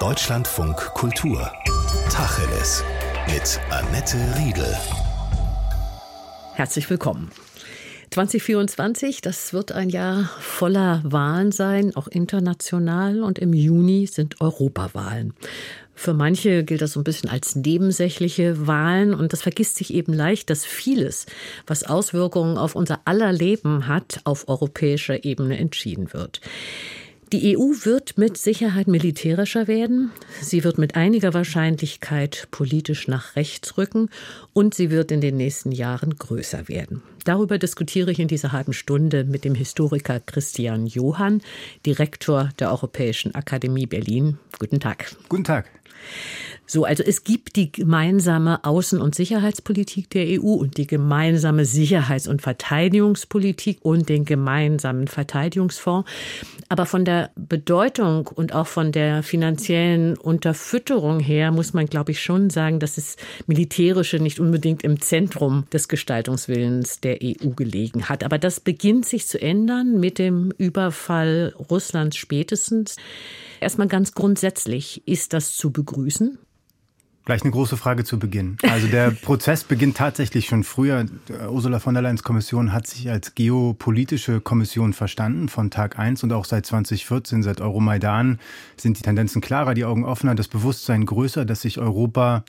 Deutschlandfunk Kultur. Tacheles. Mit Annette Riedel. Herzlich willkommen. 2024, das wird ein Jahr voller Wahlen sein, auch international. Und im Juni sind Europawahlen. Für manche gilt das so ein bisschen als nebensächliche Wahlen und das vergisst sich eben leicht, dass vieles, was Auswirkungen auf unser aller Leben hat, auf europäischer Ebene entschieden wird. Die EU wird mit Sicherheit militärischer werden. Sie wird mit einiger Wahrscheinlichkeit politisch nach rechts rücken und sie wird in den nächsten Jahren größer werden. Darüber diskutiere ich in dieser halben Stunde mit dem Historiker Christian Johann, Direktor der Europäischen Akademie Berlin. Guten Tag. Guten Tag. So, also es gibt die gemeinsame Außen- und Sicherheitspolitik der EU und die gemeinsame Sicherheits- und Verteidigungspolitik und den gemeinsamen Verteidigungsfonds. Aber von der Bedeutung und auch von der finanziellen Unterfütterung her muss man, glaube ich, schon sagen, dass das Militärische nicht unbedingt im Zentrum des Gestaltungswillens der EU gelegen hat. Aber das beginnt sich zu ändern mit dem Überfall Russlands spätestens. Erstmal ganz grundsätzlich, ist das zu begrüßen? Gleich eine große Frage zu Beginn. Also der Prozess beginnt tatsächlich schon früher. Ursula von der Leyen's Kommission hat sich als geopolitische Kommission verstanden von Tag 1 und auch seit 2014, seit Euromaidan sind die Tendenzen klarer, die Augen offener, das Bewusstsein größer, dass sich Europa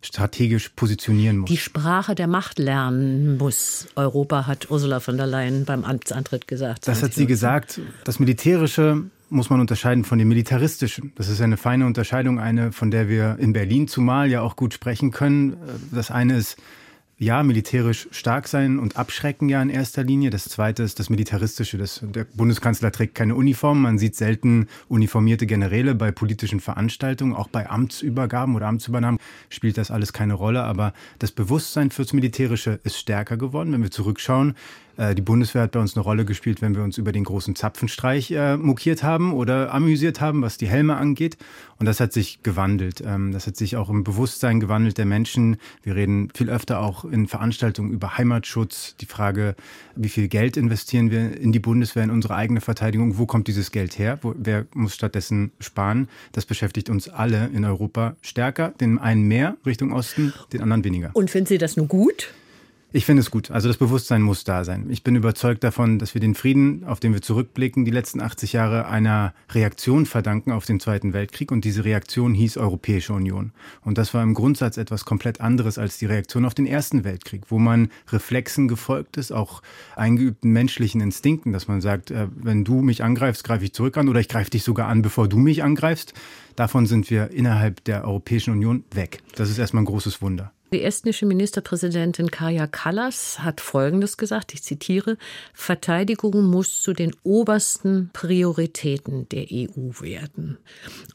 strategisch positionieren muss. Die Sprache der Macht lernen muss. Europa hat Ursula von der Leyen beim Amtsantritt gesagt. Das hat sie gesagt. Das Militärische muss man unterscheiden von dem Militaristischen. Das ist eine feine Unterscheidung, eine, von der wir in Berlin zumal ja auch gut sprechen können. Das eine ist ja, militärisch stark sein und abschrecken ja in erster Linie. Das zweite ist das Militaristische. Das, der Bundeskanzler trägt keine Uniform. Man sieht selten uniformierte Generäle bei politischen Veranstaltungen. Auch bei Amtsübergaben oder Amtsübernahmen spielt das alles keine Rolle. Aber das Bewusstsein fürs Militärische ist stärker geworden. Wenn wir zurückschauen, äh, die Bundeswehr hat bei uns eine Rolle gespielt, wenn wir uns über den großen Zapfenstreich äh, mokiert haben oder amüsiert haben, was die Helme angeht. Und das hat sich gewandelt. Ähm, das hat sich auch im Bewusstsein gewandelt der Menschen. Wir reden viel öfter auch in Veranstaltungen über Heimatschutz, die Frage, wie viel Geld investieren wir in die Bundeswehr, in unsere eigene Verteidigung, wo kommt dieses Geld her, wo, wer muss stattdessen sparen. Das beschäftigt uns alle in Europa stärker, den einen mehr Richtung Osten, den anderen weniger. Und finden Sie das nun gut? Ich finde es gut. Also das Bewusstsein muss da sein. Ich bin überzeugt davon, dass wir den Frieden, auf den wir zurückblicken, die letzten 80 Jahre einer Reaktion verdanken auf den Zweiten Weltkrieg. Und diese Reaktion hieß Europäische Union. Und das war im Grundsatz etwas komplett anderes als die Reaktion auf den Ersten Weltkrieg, wo man Reflexen gefolgt ist, auch eingeübten menschlichen Instinkten, dass man sagt, äh, wenn du mich angreifst, greife ich zurück an oder ich greife dich sogar an, bevor du mich angreifst. Davon sind wir innerhalb der Europäischen Union weg. Das ist erstmal ein großes Wunder. Die estnische Ministerpräsidentin Kaja Kallas hat Folgendes gesagt, ich zitiere, Verteidigung muss zu den obersten Prioritäten der EU werden.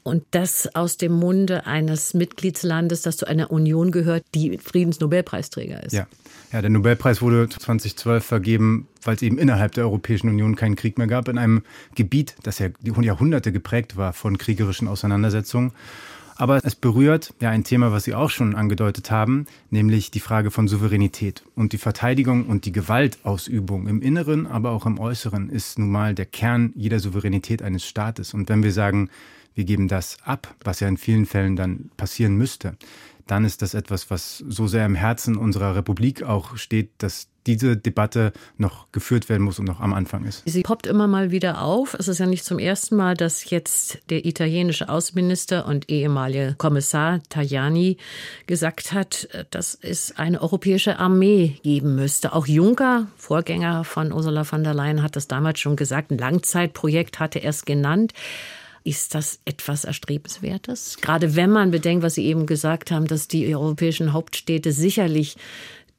Und das aus dem Munde eines Mitgliedslandes, das zu einer Union gehört, die Friedensnobelpreisträger ist. Ja. ja, der Nobelpreis wurde 2012 vergeben, weil es eben innerhalb der Europäischen Union keinen Krieg mehr gab, in einem Gebiet, das ja die Jahrhunderte geprägt war von kriegerischen Auseinandersetzungen. Aber es berührt ja ein Thema, was Sie auch schon angedeutet haben, nämlich die Frage von Souveränität. Und die Verteidigung und die Gewaltausübung im Inneren, aber auch im Äußeren ist nun mal der Kern jeder Souveränität eines Staates. Und wenn wir sagen, wir geben das ab, was ja in vielen Fällen dann passieren müsste, dann ist das etwas, was so sehr im Herzen unserer Republik auch steht, dass diese Debatte noch geführt werden muss und noch am Anfang ist. Sie poppt immer mal wieder auf. Es ist ja nicht zum ersten Mal, dass jetzt der italienische Außenminister und ehemalige Kommissar Tajani gesagt hat, dass es eine europäische Armee geben müsste. Auch Juncker, Vorgänger von Ursula von der Leyen, hat das damals schon gesagt. Ein Langzeitprojekt hatte er es genannt. Ist das etwas Erstrebenswertes? Gerade wenn man bedenkt, was Sie eben gesagt haben, dass die europäischen Hauptstädte sicherlich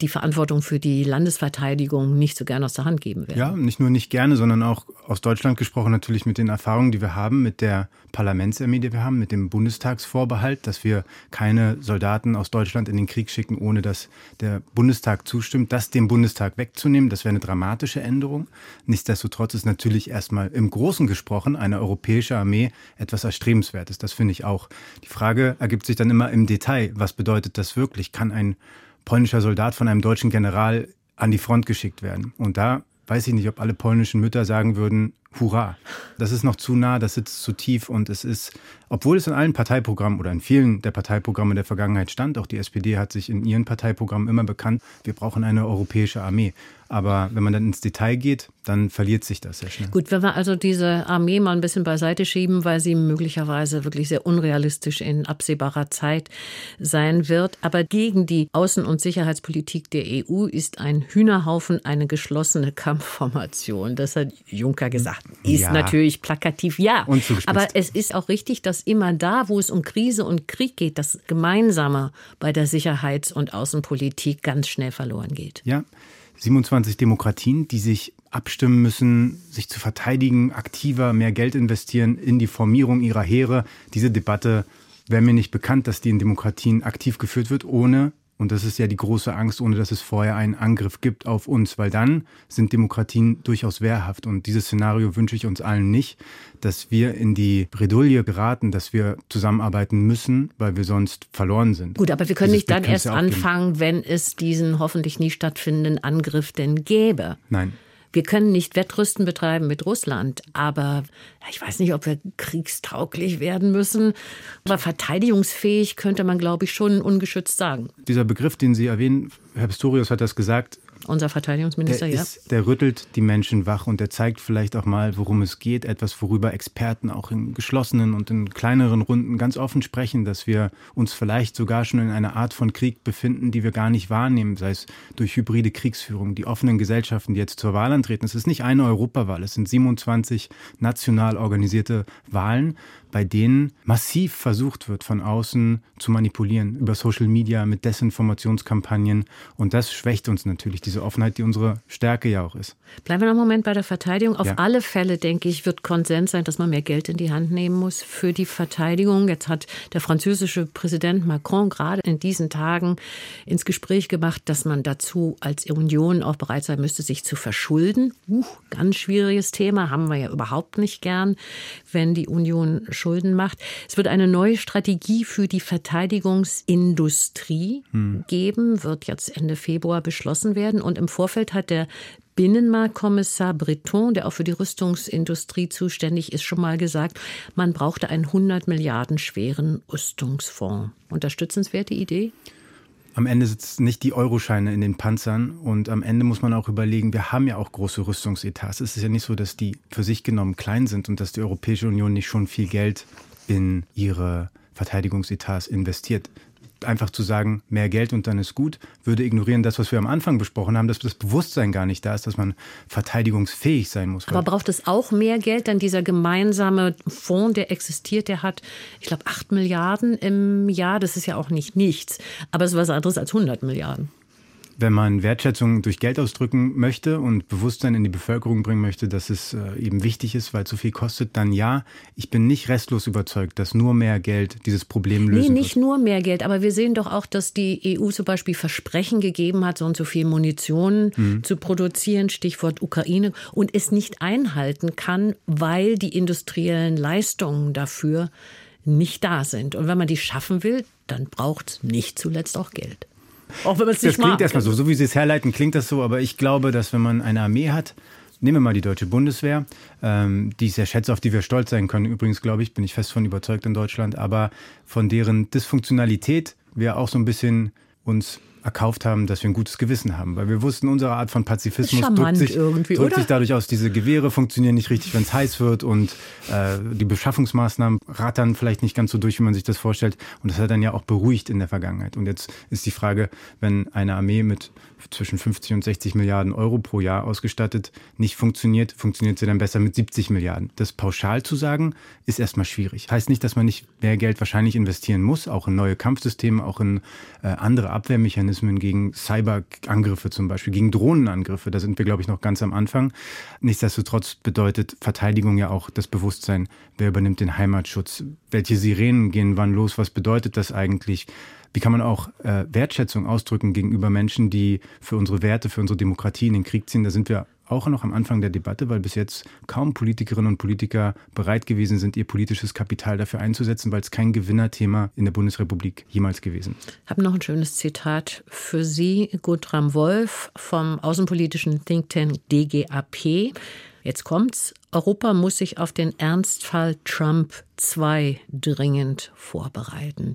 die Verantwortung für die Landesverteidigung nicht so gerne aus der Hand geben werden. Ja, nicht nur nicht gerne, sondern auch aus Deutschland gesprochen natürlich mit den Erfahrungen, die wir haben, mit der Parlamentsarmee, die wir haben, mit dem Bundestagsvorbehalt, dass wir keine Soldaten aus Deutschland in den Krieg schicken, ohne dass der Bundestag zustimmt. Das dem Bundestag wegzunehmen, das wäre eine dramatische Änderung. Nichtsdestotrotz ist natürlich erstmal im Großen gesprochen eine europäische Armee etwas Erstrebenswertes. Das finde ich auch. Die Frage ergibt sich dann immer im Detail. Was bedeutet das wirklich? Kann ein polnischer Soldat von einem deutschen General an die Front geschickt werden. Und da weiß ich nicht, ob alle polnischen Mütter sagen würden, hurra. Das ist noch zu nah, das sitzt zu tief und es ist, obwohl es in allen Parteiprogrammen oder in vielen der Parteiprogramme der Vergangenheit stand, auch die SPD hat sich in ihren Parteiprogrammen immer bekannt, wir brauchen eine europäische Armee. Aber wenn man dann ins Detail geht, dann verliert sich das sehr schnell. Gut, wenn wir also diese Armee mal ein bisschen beiseite schieben, weil sie möglicherweise wirklich sehr unrealistisch in absehbarer Zeit sein wird. Aber gegen die Außen- und Sicherheitspolitik der EU ist ein Hühnerhaufen eine geschlossene Kampfformation. Das hat Juncker gesagt. Ist ja. natürlich plakativ, ja. Aber es ist auch richtig, dass immer da, wo es um Krise und Krieg geht, das Gemeinsame bei der Sicherheits- und Außenpolitik ganz schnell verloren geht. Ja. 27 Demokratien, die sich abstimmen müssen, sich zu verteidigen, aktiver mehr Geld investieren in die Formierung ihrer Heere. Diese Debatte wäre mir nicht bekannt, dass die in Demokratien aktiv geführt wird, ohne und das ist ja die große Angst, ohne dass es vorher einen Angriff gibt auf uns, weil dann sind Demokratien durchaus wehrhaft. Und dieses Szenario wünsche ich uns allen nicht, dass wir in die Bredouille geraten, dass wir zusammenarbeiten müssen, weil wir sonst verloren sind. Gut, aber wir können Dieses nicht dann erst anfangen, wenn es diesen hoffentlich nie stattfindenden Angriff denn gäbe. Nein. Wir können nicht Wettrüsten betreiben mit Russland, aber ich weiß nicht, ob wir kriegstauglich werden müssen. Aber verteidigungsfähig könnte man, glaube ich, schon ungeschützt sagen. Dieser Begriff, den Sie erwähnen, Herr Pistorius hat das gesagt, unser Verteidigungsminister, der ja. Ist, der rüttelt die Menschen wach und der zeigt vielleicht auch mal, worum es geht. Etwas, worüber Experten auch in geschlossenen und in kleineren Runden ganz offen sprechen, dass wir uns vielleicht sogar schon in einer Art von Krieg befinden, die wir gar nicht wahrnehmen, sei es durch hybride Kriegsführung. Die offenen Gesellschaften, die jetzt zur Wahl antreten, es ist nicht eine Europawahl, es sind 27 national organisierte Wahlen bei denen massiv versucht wird, von außen zu manipulieren, über Social Media, mit Desinformationskampagnen. Und das schwächt uns natürlich, diese Offenheit, die unsere Stärke ja auch ist. Bleiben wir noch einen Moment bei der Verteidigung. Auf ja. alle Fälle, denke ich, wird Konsens sein, dass man mehr Geld in die Hand nehmen muss für die Verteidigung. Jetzt hat der französische Präsident Macron gerade in diesen Tagen ins Gespräch gemacht, dass man dazu als Union auch bereit sein müsste, sich zu verschulden. Uh, ganz schwieriges Thema, haben wir ja überhaupt nicht gern, wenn die Union Schulden macht. Es wird eine neue Strategie für die Verteidigungsindustrie hm. geben, wird jetzt Ende Februar beschlossen werden. Und im Vorfeld hat der Binnenmarktkommissar Breton, der auch für die Rüstungsindustrie zuständig ist, schon mal gesagt, man brauchte einen 100 Milliarden schweren Rüstungsfonds. Unterstützenswerte Idee? Am Ende sitzen nicht die Euroscheine in den Panzern und am Ende muss man auch überlegen, wir haben ja auch große Rüstungsetats. Es ist ja nicht so, dass die für sich genommen klein sind und dass die Europäische Union nicht schon viel Geld in ihre Verteidigungsetats investiert einfach zu sagen, mehr Geld und dann ist gut, würde ignorieren das, was wir am Anfang besprochen haben, dass das Bewusstsein gar nicht da ist, dass man verteidigungsfähig sein muss. Aber braucht es auch mehr Geld? Denn dieser gemeinsame Fonds, der existiert, der hat, ich glaube, 8 Milliarden im Jahr. Das ist ja auch nicht nichts. Aber es ist was anderes als 100 Milliarden. Wenn man Wertschätzung durch Geld ausdrücken möchte und Bewusstsein in die Bevölkerung bringen möchte, dass es äh, eben wichtig ist, weil so viel kostet, dann ja. Ich bin nicht restlos überzeugt, dass nur mehr Geld dieses Problem lösen Nee, nicht wird. nur mehr Geld, aber wir sehen doch auch, dass die EU zum Beispiel Versprechen gegeben hat, so und so viel Munition mhm. zu produzieren, Stichwort Ukraine, und es nicht einhalten kann, weil die industriellen Leistungen dafür nicht da sind. Und wenn man die schaffen will, dann braucht es nicht zuletzt auch Geld. Auch wenn man es nicht Das klingt erstmal so, so wie Sie es herleiten, klingt das so, aber ich glaube, dass wenn man eine Armee hat, nehmen wir mal die deutsche Bundeswehr, ähm, die ist ja Schätze, auf die wir stolz sein können. Übrigens, glaube ich, bin ich fest von überzeugt in Deutschland, aber von deren Dysfunktionalität wir auch so ein bisschen uns erkauft haben, dass wir ein gutes Gewissen haben. Weil wir wussten, unsere Art von Pazifismus drückt, sich, drückt sich, dadurch aus, diese Gewehre funktionieren nicht richtig, wenn es heiß wird und äh, die Beschaffungsmaßnahmen rattern vielleicht nicht ganz so durch, wie man sich das vorstellt. Und das hat dann ja auch beruhigt in der Vergangenheit. Und jetzt ist die Frage, wenn eine Armee mit zwischen 50 und 60 Milliarden Euro pro Jahr ausgestattet nicht funktioniert, funktioniert sie dann besser mit 70 Milliarden. Das pauschal zu sagen, ist erstmal schwierig. Heißt nicht, dass man nicht mehr Geld wahrscheinlich investieren muss, auch in neue Kampfsysteme, auch in äh, andere Abwehrmechanismen Mechanismen gegen Cyberangriffe zum Beispiel, gegen Drohnenangriffe. Da sind wir, glaube ich, noch ganz am Anfang. Nichtsdestotrotz bedeutet Verteidigung ja auch das Bewusstsein, wer übernimmt den Heimatschutz, welche Sirenen gehen wann los, was bedeutet das eigentlich? Wie kann man auch äh, Wertschätzung ausdrücken gegenüber Menschen, die für unsere Werte, für unsere Demokratie in den Krieg ziehen? Da sind wir auch noch am Anfang der Debatte, weil bis jetzt kaum Politikerinnen und Politiker bereit gewesen sind, ihr politisches Kapital dafür einzusetzen, weil es kein Gewinnerthema in der Bundesrepublik jemals gewesen ist. Ich habe noch ein schönes Zitat für Sie, Gutram Wolf vom außenpolitischen Think Tank DGAP. Jetzt kommt's. Europa muss sich auf den Ernstfall Trump 2 dringend vorbereiten.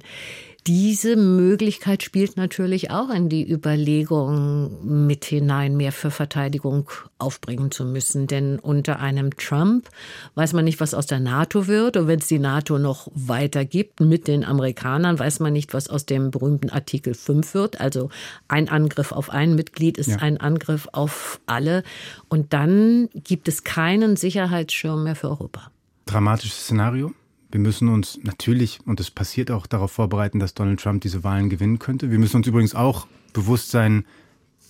Diese Möglichkeit spielt natürlich auch in die Überlegung mit hinein, mehr für Verteidigung aufbringen zu müssen. Denn unter einem Trump weiß man nicht, was aus der NATO wird. Und wenn es die NATO noch weiter gibt mit den Amerikanern, weiß man nicht, was aus dem berühmten Artikel 5 wird. Also ein Angriff auf ein Mitglied ist ja. ein Angriff auf alle. Und dann gibt es keinen Sicherheitsschirm mehr für Europa. Dramatisches Szenario? Wir müssen uns natürlich, und es passiert auch, darauf vorbereiten, dass Donald Trump diese Wahlen gewinnen könnte. Wir müssen uns übrigens auch bewusst sein,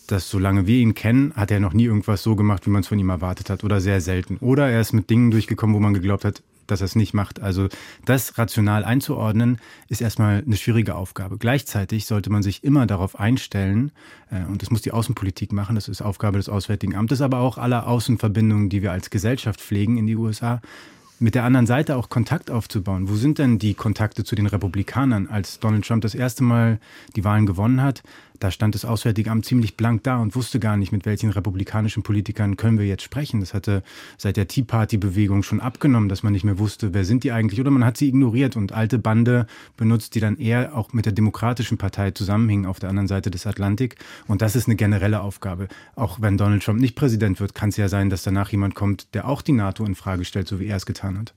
dass solange wir ihn kennen, hat er noch nie irgendwas so gemacht, wie man es von ihm erwartet hat oder sehr selten. Oder er ist mit Dingen durchgekommen, wo man geglaubt hat, dass er es nicht macht. Also das rational einzuordnen, ist erstmal eine schwierige Aufgabe. Gleichzeitig sollte man sich immer darauf einstellen, äh, und das muss die Außenpolitik machen, das ist Aufgabe des Auswärtigen Amtes, aber auch aller Außenverbindungen, die wir als Gesellschaft pflegen in die USA, mit der anderen Seite auch Kontakt aufzubauen. Wo sind denn die Kontakte zu den Republikanern? Als Donald Trump das erste Mal die Wahlen gewonnen hat, da stand das Auswärtige Amt ziemlich blank da und wusste gar nicht, mit welchen republikanischen Politikern können wir jetzt sprechen. Das hatte seit der Tea Party-Bewegung schon abgenommen, dass man nicht mehr wusste, wer sind die eigentlich. Oder man hat sie ignoriert und alte Bande benutzt, die dann eher auch mit der Demokratischen Partei zusammenhingen auf der anderen Seite des Atlantik. Und das ist eine generelle Aufgabe. Auch wenn Donald Trump nicht Präsident wird, kann es ja sein, dass danach jemand kommt, der auch die NATO in Frage stellt, so wie er es getan hat.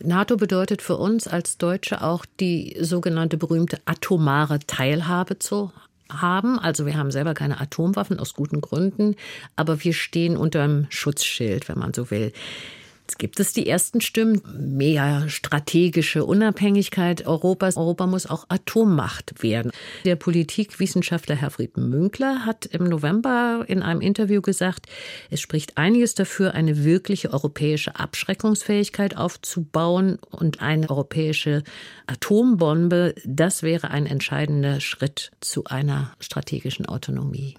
NATO bedeutet für uns als Deutsche auch die sogenannte berühmte atomare Teilhabe zu haben. Also wir haben selber keine Atomwaffen aus guten Gründen, aber wir stehen unter einem Schutzschild, wenn man so will. Jetzt gibt es die ersten Stimmen, mehr strategische Unabhängigkeit Europas. Europa muss auch Atommacht werden. Der Politikwissenschaftler Herfried Münkler hat im November in einem Interview gesagt, es spricht einiges dafür, eine wirkliche europäische Abschreckungsfähigkeit aufzubauen und eine europäische Atombombe, das wäre ein entscheidender Schritt zu einer strategischen Autonomie.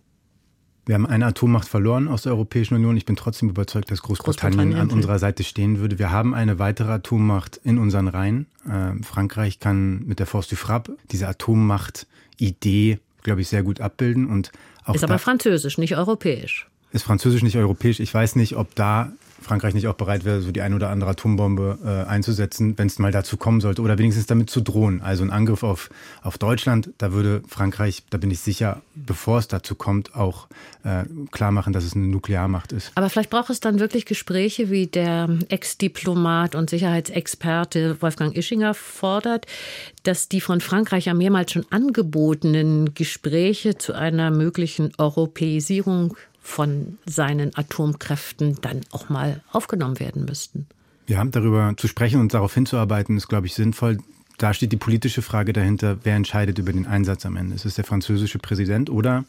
Wir haben eine Atommacht verloren aus der Europäischen Union. Ich bin trotzdem überzeugt, dass Großbritannien, Großbritannien an unserer Seite stehen würde. Wir haben eine weitere Atommacht in unseren Reihen. Äh, Frankreich kann mit der Force du Frappe diese Atommacht-Idee, glaube ich, sehr gut abbilden. Und auch ist aber französisch, nicht europäisch. Ist französisch, nicht europäisch. Ich weiß nicht, ob da Frankreich nicht auch bereit wäre, so die ein oder andere Atombombe äh, einzusetzen, wenn es mal dazu kommen sollte, oder wenigstens damit zu drohen. Also ein Angriff auf, auf Deutschland, da würde Frankreich, da bin ich sicher, bevor es dazu kommt, auch äh, klar machen, dass es eine Nuklearmacht ist. Aber vielleicht braucht es dann wirklich Gespräche, wie der Ex-Diplomat und Sicherheitsexperte Wolfgang Ischinger fordert, dass die von Frankreich ja mehrmals schon angebotenen Gespräche zu einer möglichen Europäisierung von seinen Atomkräften dann auch mal aufgenommen werden müssten. Ja, darüber zu sprechen und darauf hinzuarbeiten, ist, glaube ich, sinnvoll. Da steht die politische Frage dahinter, wer entscheidet über den Einsatz am Ende. Ist es der französische Präsident oder,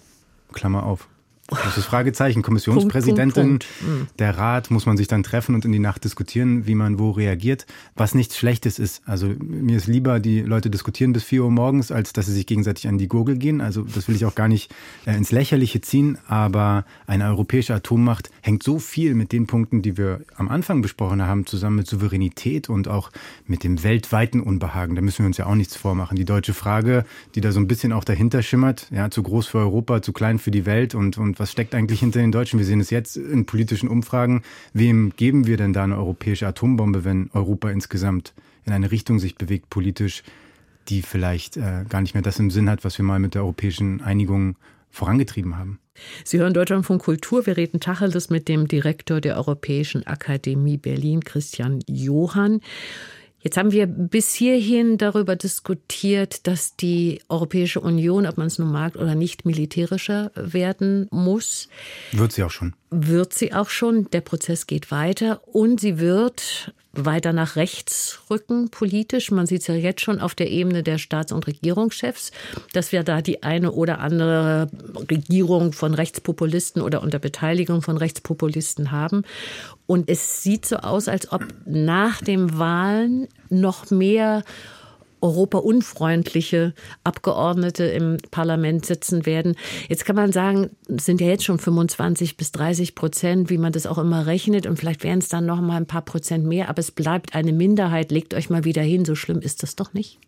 Klammer auf, das ist Fragezeichen. Kommissionspräsidentin, Punkt, Punkt, Punkt. der Rat muss man sich dann treffen und in die Nacht diskutieren, wie man wo reagiert. Was nichts Schlechtes ist. Also mir ist lieber, die Leute diskutieren bis 4 Uhr morgens, als dass sie sich gegenseitig an die Gurgel gehen. Also das will ich auch gar nicht äh, ins Lächerliche ziehen. Aber eine europäische Atommacht hängt so viel mit den Punkten, die wir am Anfang besprochen haben, zusammen mit Souveränität und auch mit dem weltweiten Unbehagen. Da müssen wir uns ja auch nichts vormachen. Die deutsche Frage, die da so ein bisschen auch dahinter schimmert, ja, zu groß für Europa, zu klein für die Welt und, und was steckt eigentlich hinter den Deutschen? Wir sehen es jetzt in politischen Umfragen. Wem geben wir denn da eine europäische Atombombe, wenn Europa insgesamt in eine Richtung sich bewegt politisch, die vielleicht äh, gar nicht mehr das im Sinn hat, was wir mal mit der europäischen Einigung vorangetrieben haben? Sie hören Deutschlandfunk Kultur. Wir reden Tacheles mit dem Direktor der Europäischen Akademie Berlin, Christian Johann. Jetzt haben wir bis hierhin darüber diskutiert, dass die Europäische Union, ob man es nun mag oder nicht, militärischer werden muss. Wird sie auch schon. Wird sie auch schon. Der Prozess geht weiter und sie wird weiter nach rechts rücken politisch. Man sieht es ja jetzt schon auf der Ebene der Staats- und Regierungschefs, dass wir da die eine oder andere Regierung von Rechtspopulisten oder unter Beteiligung von Rechtspopulisten haben. Und es sieht so aus, als ob nach den Wahlen noch mehr europaunfreundliche Abgeordnete im Parlament sitzen werden. Jetzt kann man sagen, es sind ja jetzt schon 25 bis 30 Prozent, wie man das auch immer rechnet. Und vielleicht wären es dann noch mal ein paar Prozent mehr. Aber es bleibt eine Minderheit. Legt euch mal wieder hin. So schlimm ist das doch nicht.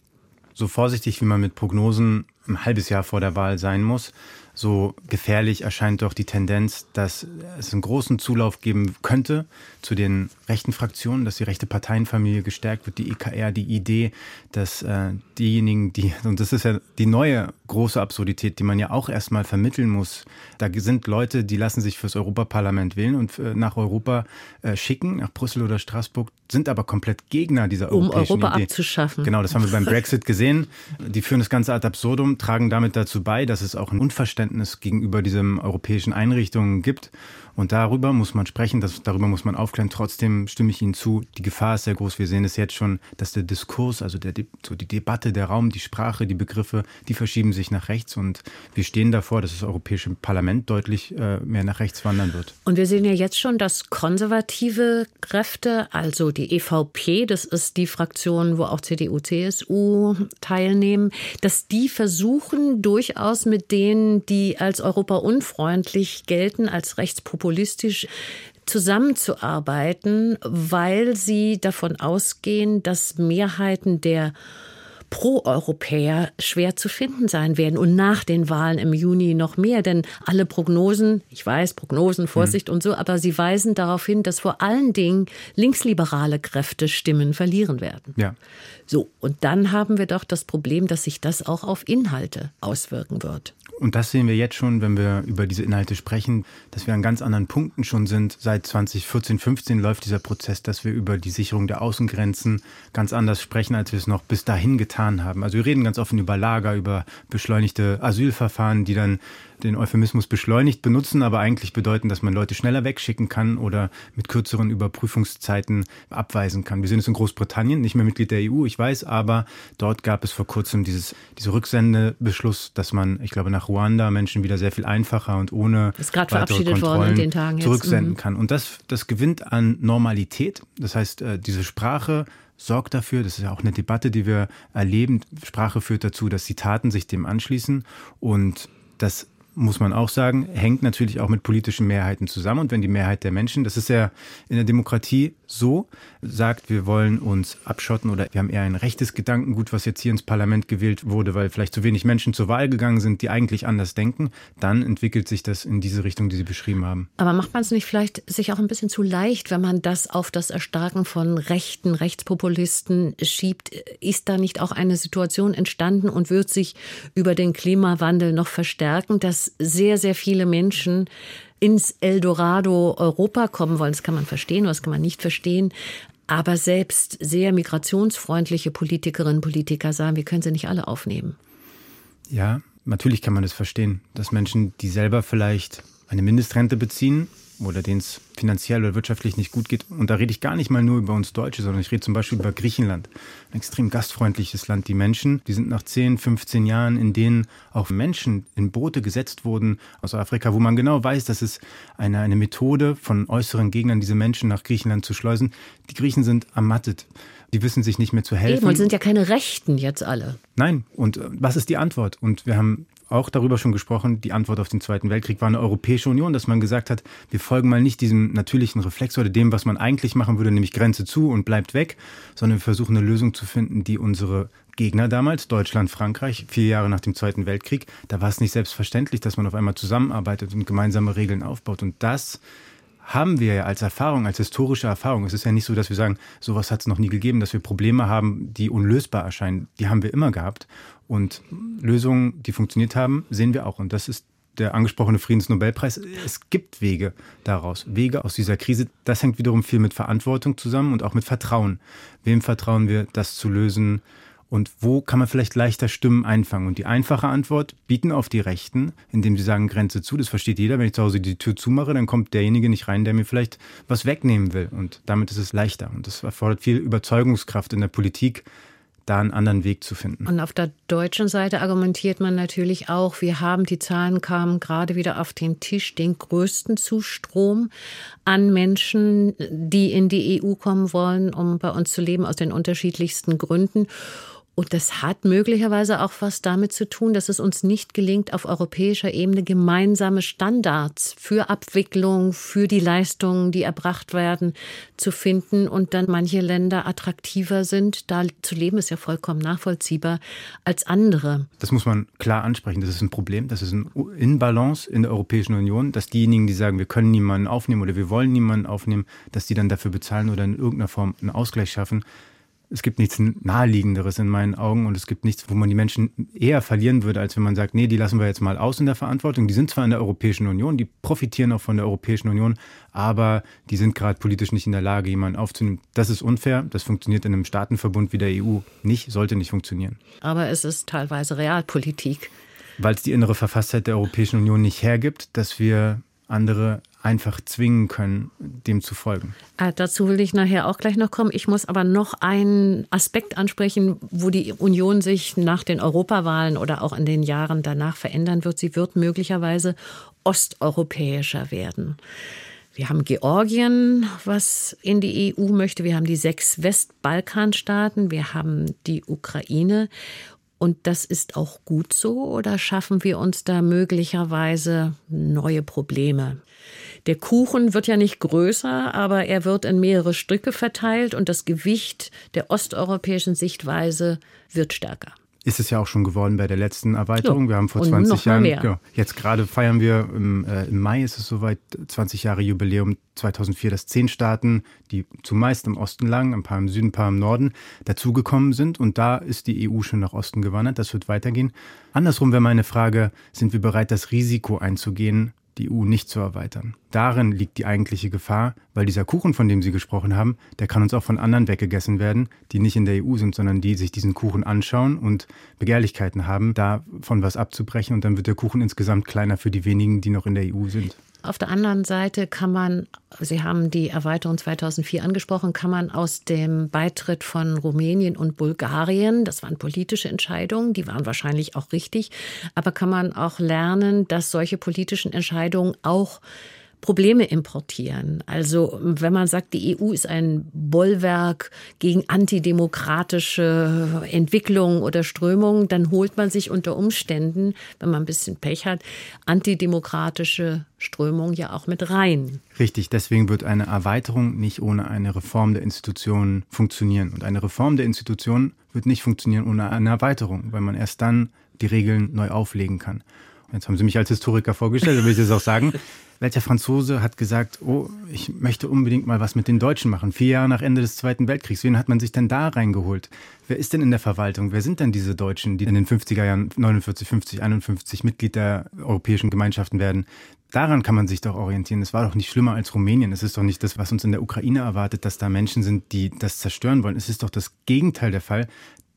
So vorsichtig, wie man mit Prognosen ein halbes Jahr vor der Wahl sein muss, so gefährlich erscheint doch die Tendenz, dass es einen großen Zulauf geben könnte zu den rechten Fraktionen, dass die rechte Parteienfamilie gestärkt wird, die EKR, die Idee, dass äh, diejenigen, die, und das ist ja die neue große Absurdität, die man ja auch erstmal vermitteln muss. Da sind Leute, die lassen sich fürs Europaparlament wählen und äh, nach Europa äh, schicken, nach Brüssel oder Straßburg, sind aber komplett Gegner dieser um europäischen Europa Idee. abzuschaffen. Genau, das haben wir beim Brexit gesehen. Die führen das Ganze ad absurdum, tragen damit dazu bei, dass es auch ein Unverständnis gegenüber diesen europäischen Einrichtungen gibt. Und darüber muss man sprechen, das, darüber muss man aufklären. Trotzdem stimme ich Ihnen zu, die Gefahr ist sehr groß. Wir sehen es jetzt schon, dass der Diskurs, also der, so die Debatte, der Raum, die Sprache, die Begriffe, die verschieben sich nach rechts. Und wir stehen davor, dass das Europäische Parlament deutlich äh, mehr nach rechts wandern wird. Und wir sehen ja jetzt schon, dass konservative Kräfte, also die EVP, das ist die Fraktion, wo auch CDU, CSU teilnehmen, dass die versuchen, durchaus mit denen, die als Europa unfreundlich gelten, als rechtspopulistisch, populistisch zusammenzuarbeiten, weil sie davon ausgehen, dass Mehrheiten der Pro-Europäer schwer zu finden sein werden und nach den Wahlen im Juni noch mehr, denn alle Prognosen, ich weiß, Prognosen, Vorsicht mhm. und so, aber sie weisen darauf hin, dass vor allen Dingen linksliberale Kräfte Stimmen verlieren werden. Ja. So, und dann haben wir doch das Problem, dass sich das auch auf Inhalte auswirken wird. Und das sehen wir jetzt schon, wenn wir über diese Inhalte sprechen, dass wir an ganz anderen Punkten schon sind. Seit 2014, 15 läuft dieser Prozess, dass wir über die Sicherung der Außengrenzen ganz anders sprechen, als wir es noch bis dahin getan haben. Also wir reden ganz offen über Lager, über beschleunigte Asylverfahren, die dann den Euphemismus beschleunigt benutzen, aber eigentlich bedeuten, dass man Leute schneller wegschicken kann oder mit kürzeren Überprüfungszeiten abweisen kann. Wir sind jetzt in Großbritannien, nicht mehr Mitglied der EU, ich weiß, aber dort gab es vor kurzem dieses, diese Rücksendebeschluss, dass man, ich glaube, nach Ruanda Menschen wieder sehr viel einfacher und ohne ist gerade verabschiedet worden in den Tagen zurücksenden jetzt. Mhm. kann. Und das, das gewinnt an Normalität. Das heißt, äh, diese Sprache sorgt dafür, das ist ja auch eine Debatte, die wir erleben, Sprache führt dazu, dass die Taten sich dem anschließen und das muss man auch sagen, hängt natürlich auch mit politischen Mehrheiten zusammen. Und wenn die Mehrheit der Menschen, das ist ja in der Demokratie so, sagt, wir wollen uns abschotten oder wir haben eher ein rechtes Gedankengut, was jetzt hier ins Parlament gewählt wurde, weil vielleicht zu wenig Menschen zur Wahl gegangen sind, die eigentlich anders denken, dann entwickelt sich das in diese Richtung, die Sie beschrieben haben. Aber macht man es nicht vielleicht sich auch ein bisschen zu leicht, wenn man das auf das Erstarken von rechten Rechtspopulisten schiebt? Ist da nicht auch eine Situation entstanden und wird sich über den Klimawandel noch verstärken, dass sehr, sehr viele Menschen ins Eldorado Europa kommen wollen. Das kann man verstehen, das kann man nicht verstehen. Aber selbst sehr migrationsfreundliche Politikerinnen und Politiker sagen, wir können sie nicht alle aufnehmen. Ja, natürlich kann man das verstehen, dass Menschen, die selber vielleicht eine Mindestrente beziehen, oder denen es finanziell oder wirtschaftlich nicht gut geht. Und da rede ich gar nicht mal nur über uns Deutsche, sondern ich rede zum Beispiel über Griechenland. Ein extrem gastfreundliches Land. Die Menschen, die sind nach 10, 15 Jahren, in denen auch Menschen in Boote gesetzt wurden aus Afrika, wo man genau weiß, dass es eine, eine Methode von äußeren Gegnern, diese Menschen nach Griechenland zu schleusen. Die Griechen sind ermattet. Die wissen sich nicht mehr zu helfen. Eben, und sind ja keine Rechten jetzt alle. Nein. Und äh, was ist die Antwort? Und wir haben auch darüber schon gesprochen, die Antwort auf den Zweiten Weltkrieg war eine Europäische Union, dass man gesagt hat, wir folgen mal nicht diesem natürlichen Reflex oder dem, was man eigentlich machen würde, nämlich Grenze zu und bleibt weg, sondern wir versuchen eine Lösung zu finden, die unsere Gegner damals, Deutschland, Frankreich, vier Jahre nach dem Zweiten Weltkrieg, da war es nicht selbstverständlich, dass man auf einmal zusammenarbeitet und gemeinsame Regeln aufbaut. Und das haben wir ja als Erfahrung, als historische Erfahrung. Es ist ja nicht so, dass wir sagen, sowas hat es noch nie gegeben, dass wir Probleme haben, die unlösbar erscheinen. Die haben wir immer gehabt. Und Lösungen, die funktioniert haben, sehen wir auch. Und das ist der angesprochene Friedensnobelpreis. Es gibt Wege daraus, Wege aus dieser Krise. Das hängt wiederum viel mit Verantwortung zusammen und auch mit Vertrauen. Wem vertrauen wir, das zu lösen? Und wo kann man vielleicht leichter Stimmen einfangen? Und die einfache Antwort, bieten auf die Rechten, indem sie sagen, Grenze zu. Das versteht jeder. Wenn ich zu Hause die Tür zumache, dann kommt derjenige nicht rein, der mir vielleicht was wegnehmen will. Und damit ist es leichter. Und das erfordert viel Überzeugungskraft in der Politik, da einen anderen Weg zu finden. Und auf der deutschen Seite argumentiert man natürlich auch, wir haben, die Zahlen kamen gerade wieder auf den Tisch, den größten Zustrom an Menschen, die in die EU kommen wollen, um bei uns zu leben, aus den unterschiedlichsten Gründen. Und das hat möglicherweise auch was damit zu tun, dass es uns nicht gelingt, auf europäischer Ebene gemeinsame Standards für Abwicklung, für die Leistungen, die erbracht werden, zu finden und dann manche Länder attraktiver sind. Da zu leben ist ja vollkommen nachvollziehbar als andere. Das muss man klar ansprechen. Das ist ein Problem. Das ist ein Inbalance in der Europäischen Union, dass diejenigen, die sagen, wir können niemanden aufnehmen oder wir wollen niemanden aufnehmen, dass die dann dafür bezahlen oder in irgendeiner Form einen Ausgleich schaffen es gibt nichts Naheliegenderes in meinen Augen und es gibt nichts, wo man die Menschen eher verlieren würde, als wenn man sagt, nee, die lassen wir jetzt mal aus in der Verantwortung. Die sind zwar in der Europäischen Union, die profitieren auch von der Europäischen Union, aber die sind gerade politisch nicht in der Lage, jemanden aufzunehmen. Das ist unfair. Das funktioniert in einem Staatenverbund wie der EU nicht, sollte nicht funktionieren. Aber es ist teilweise Realpolitik. Weil es die innere Verfasstheit der Europäischen Union nicht hergibt, dass wir andere einfach zwingen können, dem zu folgen. Äh, dazu will ich nachher auch gleich noch kommen. Ich muss aber noch einen Aspekt ansprechen, wo die Union sich nach den Europawahlen oder auch in den Jahren danach verändern wird. Sie wird möglicherweise osteuropäischer werden. Wir haben Georgien, was in die EU möchte. Wir haben die sechs Westbalkanstaaten. Wir haben die Ukraine. Und das ist auch gut so oder schaffen wir uns da möglicherweise neue Probleme? Der Kuchen wird ja nicht größer, aber er wird in mehrere Stücke verteilt und das Gewicht der osteuropäischen Sichtweise wird stärker ist es ja auch schon geworden bei der letzten Erweiterung. Ja. Wir haben vor 20 Jahren, ja, jetzt gerade feiern wir, im, äh, im, Mai ist es soweit, 20 Jahre Jubiläum 2004, dass zehn Staaten, die zumeist im Osten lagen, ein paar im Süden, ein paar im Norden, dazugekommen sind. Und da ist die EU schon nach Osten gewandert. Das wird weitergehen. Andersrum wäre meine Frage, sind wir bereit, das Risiko einzugehen, die EU nicht zu erweitern. Darin liegt die eigentliche Gefahr, weil dieser Kuchen, von dem Sie gesprochen haben, der kann uns auch von anderen weggegessen werden, die nicht in der EU sind, sondern die sich diesen Kuchen anschauen und Begehrlichkeiten haben, davon was abzubrechen und dann wird der Kuchen insgesamt kleiner für die wenigen, die noch in der EU sind. Auf der anderen Seite kann man, Sie haben die Erweiterung 2004 angesprochen, kann man aus dem Beitritt von Rumänien und Bulgarien, das waren politische Entscheidungen, die waren wahrscheinlich auch richtig, aber kann man auch lernen, dass solche politischen Entscheidungen auch Probleme importieren. Also wenn man sagt, die EU ist ein Bollwerk gegen antidemokratische Entwicklungen oder Strömungen, dann holt man sich unter Umständen, wenn man ein bisschen Pech hat, antidemokratische Strömungen ja auch mit rein. Richtig, deswegen wird eine Erweiterung nicht ohne eine Reform der Institutionen funktionieren. Und eine Reform der Institutionen wird nicht funktionieren ohne eine Erweiterung, weil man erst dann die Regeln neu auflegen kann. Jetzt haben Sie mich als Historiker vorgestellt, da will ich das auch sagen. Welcher Franzose hat gesagt, oh, ich möchte unbedingt mal was mit den Deutschen machen? Vier Jahre nach Ende des Zweiten Weltkriegs. Wen hat man sich denn da reingeholt? Wer ist denn in der Verwaltung? Wer sind denn diese Deutschen, die in den 50er Jahren 49, 50, 51 Mitglied der europäischen Gemeinschaften werden? Daran kann man sich doch orientieren. Es war doch nicht schlimmer als Rumänien. Es ist doch nicht das, was uns in der Ukraine erwartet, dass da Menschen sind, die das zerstören wollen. Es ist doch das Gegenteil der Fall.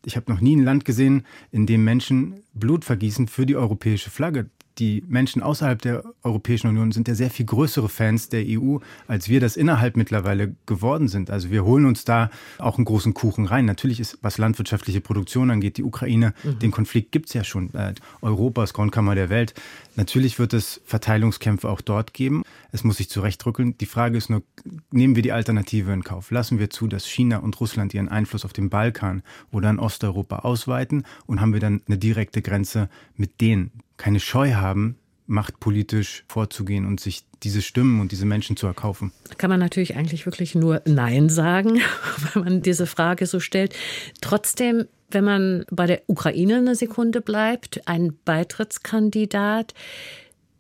Ich habe noch nie ein Land gesehen, in dem Menschen Blut vergießen für die europäische Flagge die Menschen außerhalb der Europäischen Union sind ja sehr viel größere Fans der EU, als wir das innerhalb mittlerweile geworden sind. Also wir holen uns da auch einen großen Kuchen rein. Natürlich ist, was landwirtschaftliche Produktion angeht, die Ukraine, mhm. den Konflikt gibt es ja schon. Äh, Europas Kornkammer der Welt. Natürlich wird es Verteilungskämpfe auch dort geben. Es muss sich zurechtrückeln. Die Frage ist nur, nehmen wir die Alternative in Kauf? Lassen wir zu, dass China und Russland ihren Einfluss auf den Balkan oder in Osteuropa ausweiten und haben wir dann eine direkte Grenze mit denen? Keine Scheu haben, machtpolitisch vorzugehen und sich diese Stimmen und diese Menschen zu erkaufen? Kann man natürlich eigentlich wirklich nur Nein sagen, wenn man diese Frage so stellt. Trotzdem, wenn man bei der Ukraine eine Sekunde bleibt, ein Beitrittskandidat,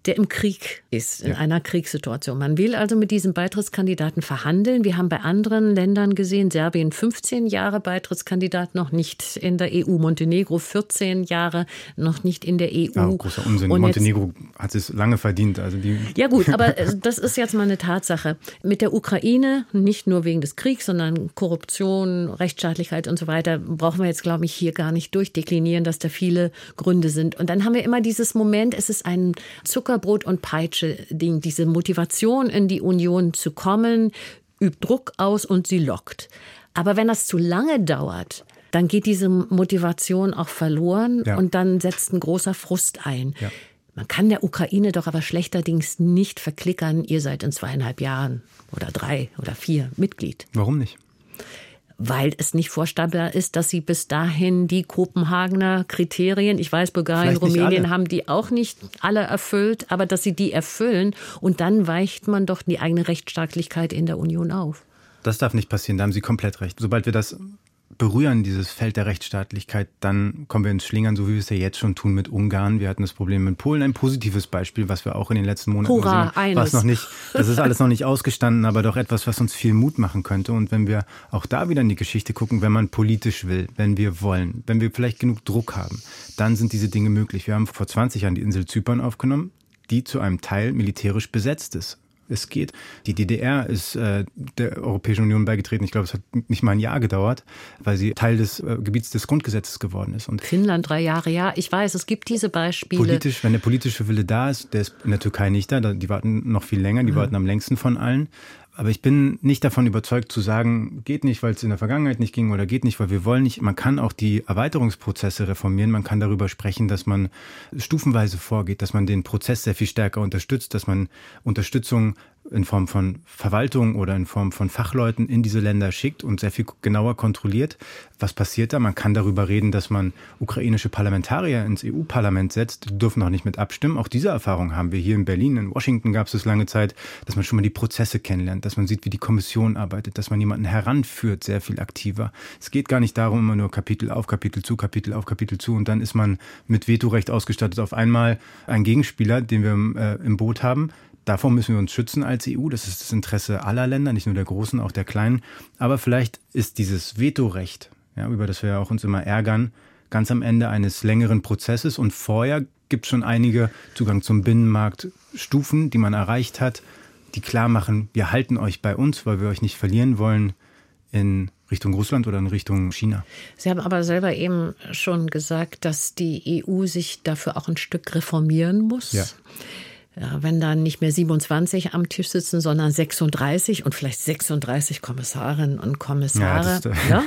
der im Krieg ist, in ja. einer Kriegssituation. Man will also mit diesem Beitrittskandidaten verhandeln. Wir haben bei anderen Ländern gesehen, Serbien 15 Jahre Beitrittskandidat, noch nicht in der EU. Montenegro 14 Jahre, noch nicht in der EU. Ja, großer Unsinn. Und Montenegro hat es lange verdient. Also die ja gut, aber das ist jetzt mal eine Tatsache. Mit der Ukraine, nicht nur wegen des Kriegs, sondern Korruption, Rechtsstaatlichkeit und so weiter, brauchen wir jetzt, glaube ich, hier gar nicht durchdeklinieren, dass da viele Gründe sind. Und dann haben wir immer dieses Moment, es ist ein Zucker Zuckerbrot und Peitsche Ding, diese Motivation in die Union zu kommen, übt Druck aus und sie lockt. Aber wenn das zu lange dauert, dann geht diese Motivation auch verloren ja. und dann setzt ein großer Frust ein. Ja. Man kann der Ukraine doch aber schlechterdings nicht verklickern, ihr seid in zweieinhalb Jahren oder drei oder vier Mitglied. Warum nicht? Weil es nicht vorstellbar ist, dass sie bis dahin die Kopenhagener Kriterien, ich weiß, Bulgarien, Rumänien haben die auch nicht alle erfüllt, aber dass sie die erfüllen und dann weicht man doch die eigene Rechtsstaatlichkeit in der Union auf. Das darf nicht passieren, da haben Sie komplett recht. Sobald wir das berühren, dieses Feld der Rechtsstaatlichkeit, dann kommen wir ins Schlingern, so wie wir es ja jetzt schon tun mit Ungarn. Wir hatten das Problem mit Polen, ein positives Beispiel, was wir auch in den letzten Monaten Hurra, gesehen haben. Was noch nicht, das ist alles noch nicht ausgestanden, aber doch etwas, was uns viel Mut machen könnte. Und wenn wir auch da wieder in die Geschichte gucken, wenn man politisch will, wenn wir wollen, wenn wir vielleicht genug Druck haben, dann sind diese Dinge möglich. Wir haben vor 20 Jahren die Insel Zypern aufgenommen die zu einem Teil militärisch besetzt ist es geht. Die DDR ist äh, der Europäischen Union beigetreten. Ich glaube, es hat nicht mal ein Jahr gedauert, weil sie Teil des äh, Gebiets des Grundgesetzes geworden ist. Und Finnland drei Jahre, ja. Ich weiß, es gibt diese Beispiele. Politisch, wenn der politische Wille da ist, der ist in der Türkei nicht da. Die warten noch viel länger, die mhm. warten am längsten von allen. Aber ich bin nicht davon überzeugt zu sagen, geht nicht, weil es in der Vergangenheit nicht ging oder geht nicht, weil wir wollen nicht. Man kann auch die Erweiterungsprozesse reformieren. Man kann darüber sprechen, dass man stufenweise vorgeht, dass man den Prozess sehr viel stärker unterstützt, dass man Unterstützung in Form von Verwaltung oder in Form von Fachleuten in diese Länder schickt und sehr viel genauer kontrolliert. Was passiert da? Man kann darüber reden, dass man ukrainische Parlamentarier ins EU-Parlament setzt. Die dürfen auch nicht mit abstimmen. Auch diese Erfahrung haben wir hier in Berlin. In Washington gab es es lange Zeit, dass man schon mal die Prozesse kennenlernt, dass man sieht, wie die Kommission arbeitet, dass man jemanden heranführt, sehr viel aktiver. Es geht gar nicht darum, immer nur Kapitel auf Kapitel zu, Kapitel auf Kapitel zu und dann ist man mit Vetorecht ausgestattet. Auf einmal ein Gegenspieler, den wir äh, im Boot haben, Davor müssen wir uns schützen als EU. Das ist das Interesse aller Länder, nicht nur der Großen, auch der Kleinen. Aber vielleicht ist dieses Vetorecht, ja, über das wir ja auch uns immer ärgern, ganz am Ende eines längeren Prozesses. Und vorher gibt es schon einige Zugang zum Binnenmarkt Stufen, die man erreicht hat, die klar machen, wir halten euch bei uns, weil wir euch nicht verlieren wollen in Richtung Russland oder in Richtung China. Sie haben aber selber eben schon gesagt, dass die EU sich dafür auch ein Stück reformieren muss. Ja. Ja, wenn dann nicht mehr 27 am Tisch sitzen, sondern 36 und vielleicht 36 Kommissarinnen und Kommissare. Ja, ja?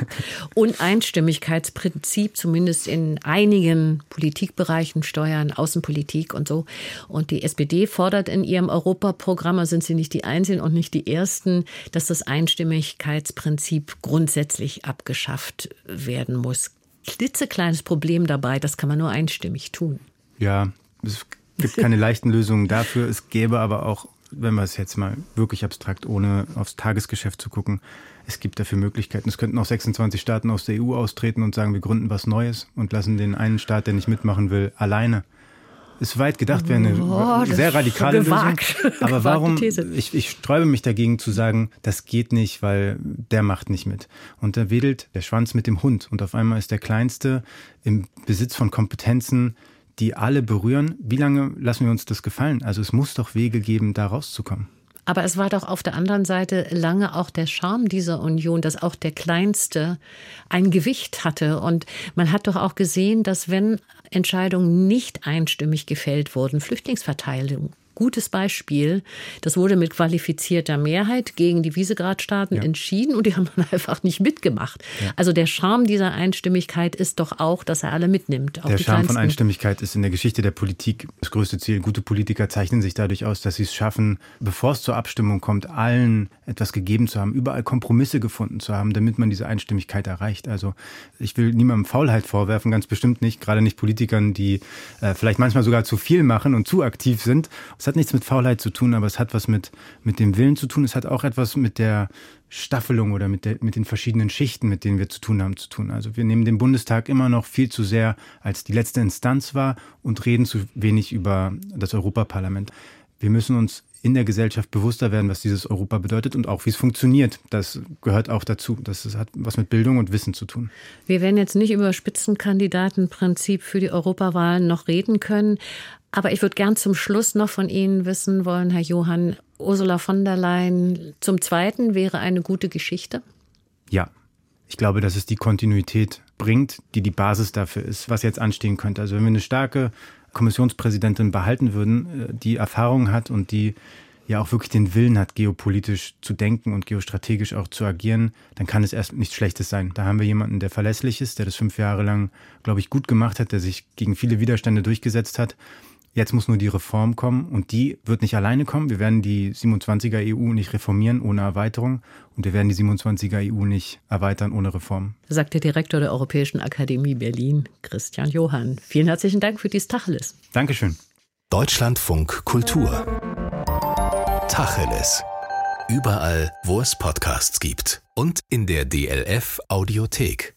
Und Einstimmigkeitsprinzip, zumindest in einigen Politikbereichen, Steuern, Außenpolitik und so. Und die SPD fordert in ihrem Europaprogramm, da sind sie nicht die Einzigen und nicht die Ersten, dass das Einstimmigkeitsprinzip grundsätzlich abgeschafft werden muss. Klitzekleines Problem dabei, das kann man nur einstimmig tun. Ja, es gibt keine leichten Lösungen dafür. Es gäbe aber auch, wenn wir es jetzt mal wirklich abstrakt, ohne aufs Tagesgeschäft zu gucken, es gibt dafür Möglichkeiten. Es könnten auch 26 Staaten aus der EU austreten und sagen, wir gründen was Neues und lassen den einen Staat, der nicht mitmachen will, alleine. Ist weit gedacht, wäre eine oh, sehr radikale. Lösung. Aber warum? Ich, ich sträube mich dagegen zu sagen, das geht nicht, weil der macht nicht mit. Und da wedelt der Schwanz mit dem Hund. Und auf einmal ist der Kleinste im Besitz von Kompetenzen, die alle berühren. Wie lange lassen wir uns das gefallen? Also es muss doch Wege geben, da rauszukommen. Aber es war doch auf der anderen Seite lange auch der Charme dieser Union, dass auch der Kleinste ein Gewicht hatte. Und man hat doch auch gesehen, dass wenn Entscheidungen nicht einstimmig gefällt wurden, Flüchtlingsverteilung gutes Beispiel. Das wurde mit qualifizierter Mehrheit gegen die Visegrad-Staaten ja. entschieden und die haben dann einfach nicht mitgemacht. Ja. Also der Charme dieser Einstimmigkeit ist doch auch, dass er alle mitnimmt. der Charme Kleinsten. von Einstimmigkeit ist in der Geschichte der Politik das größte Ziel. Gute Politiker zeichnen sich dadurch aus, dass sie es schaffen, bevor es zur Abstimmung kommt, allen etwas gegeben zu haben, überall Kompromisse gefunden zu haben, damit man diese Einstimmigkeit erreicht. Also ich will niemandem Faulheit vorwerfen, ganz bestimmt nicht, gerade nicht Politikern, die äh, vielleicht manchmal sogar zu viel machen und zu aktiv sind. Es hat nichts mit Faulheit zu tun, aber es hat was mit, mit dem Willen zu tun. Es hat auch etwas mit der Staffelung oder mit, der, mit den verschiedenen Schichten, mit denen wir zu tun haben, zu tun. Also wir nehmen den Bundestag immer noch viel zu sehr als die letzte Instanz wahr und reden zu wenig über das Europaparlament. Wir müssen uns in der Gesellschaft bewusster werden, was dieses Europa bedeutet und auch wie es funktioniert. Das gehört auch dazu. Das hat was mit Bildung und Wissen zu tun. Wir werden jetzt nicht über Spitzenkandidatenprinzip für die Europawahlen noch reden können. Aber ich würde gern zum Schluss noch von Ihnen wissen wollen, Herr Johann, Ursula von der Leyen zum Zweiten wäre eine gute Geschichte? Ja, ich glaube, dass es die Kontinuität bringt, die die Basis dafür ist, was jetzt anstehen könnte. Also wenn wir eine starke Kommissionspräsidentin behalten würden, äh, die Erfahrung hat und die ja auch wirklich den Willen hat, geopolitisch zu denken und geostrategisch auch zu agieren, dann kann es erst nichts Schlechtes sein. Da haben wir jemanden, der verlässlich ist, der das fünf Jahre lang, glaube ich, gut gemacht hat, der sich gegen viele Widerstände durchgesetzt hat Jetzt muss nur die Reform kommen und die wird nicht alleine kommen. Wir werden die 27er EU nicht reformieren ohne Erweiterung und wir werden die 27er EU nicht erweitern ohne Reform. Sagt der Direktor der Europäischen Akademie Berlin, Christian Johann. Vielen herzlichen Dank für dieses Tacheles. Dankeschön. Deutschlandfunk Kultur. Tacheles. Überall, wo es Podcasts gibt und in der DLF Audiothek.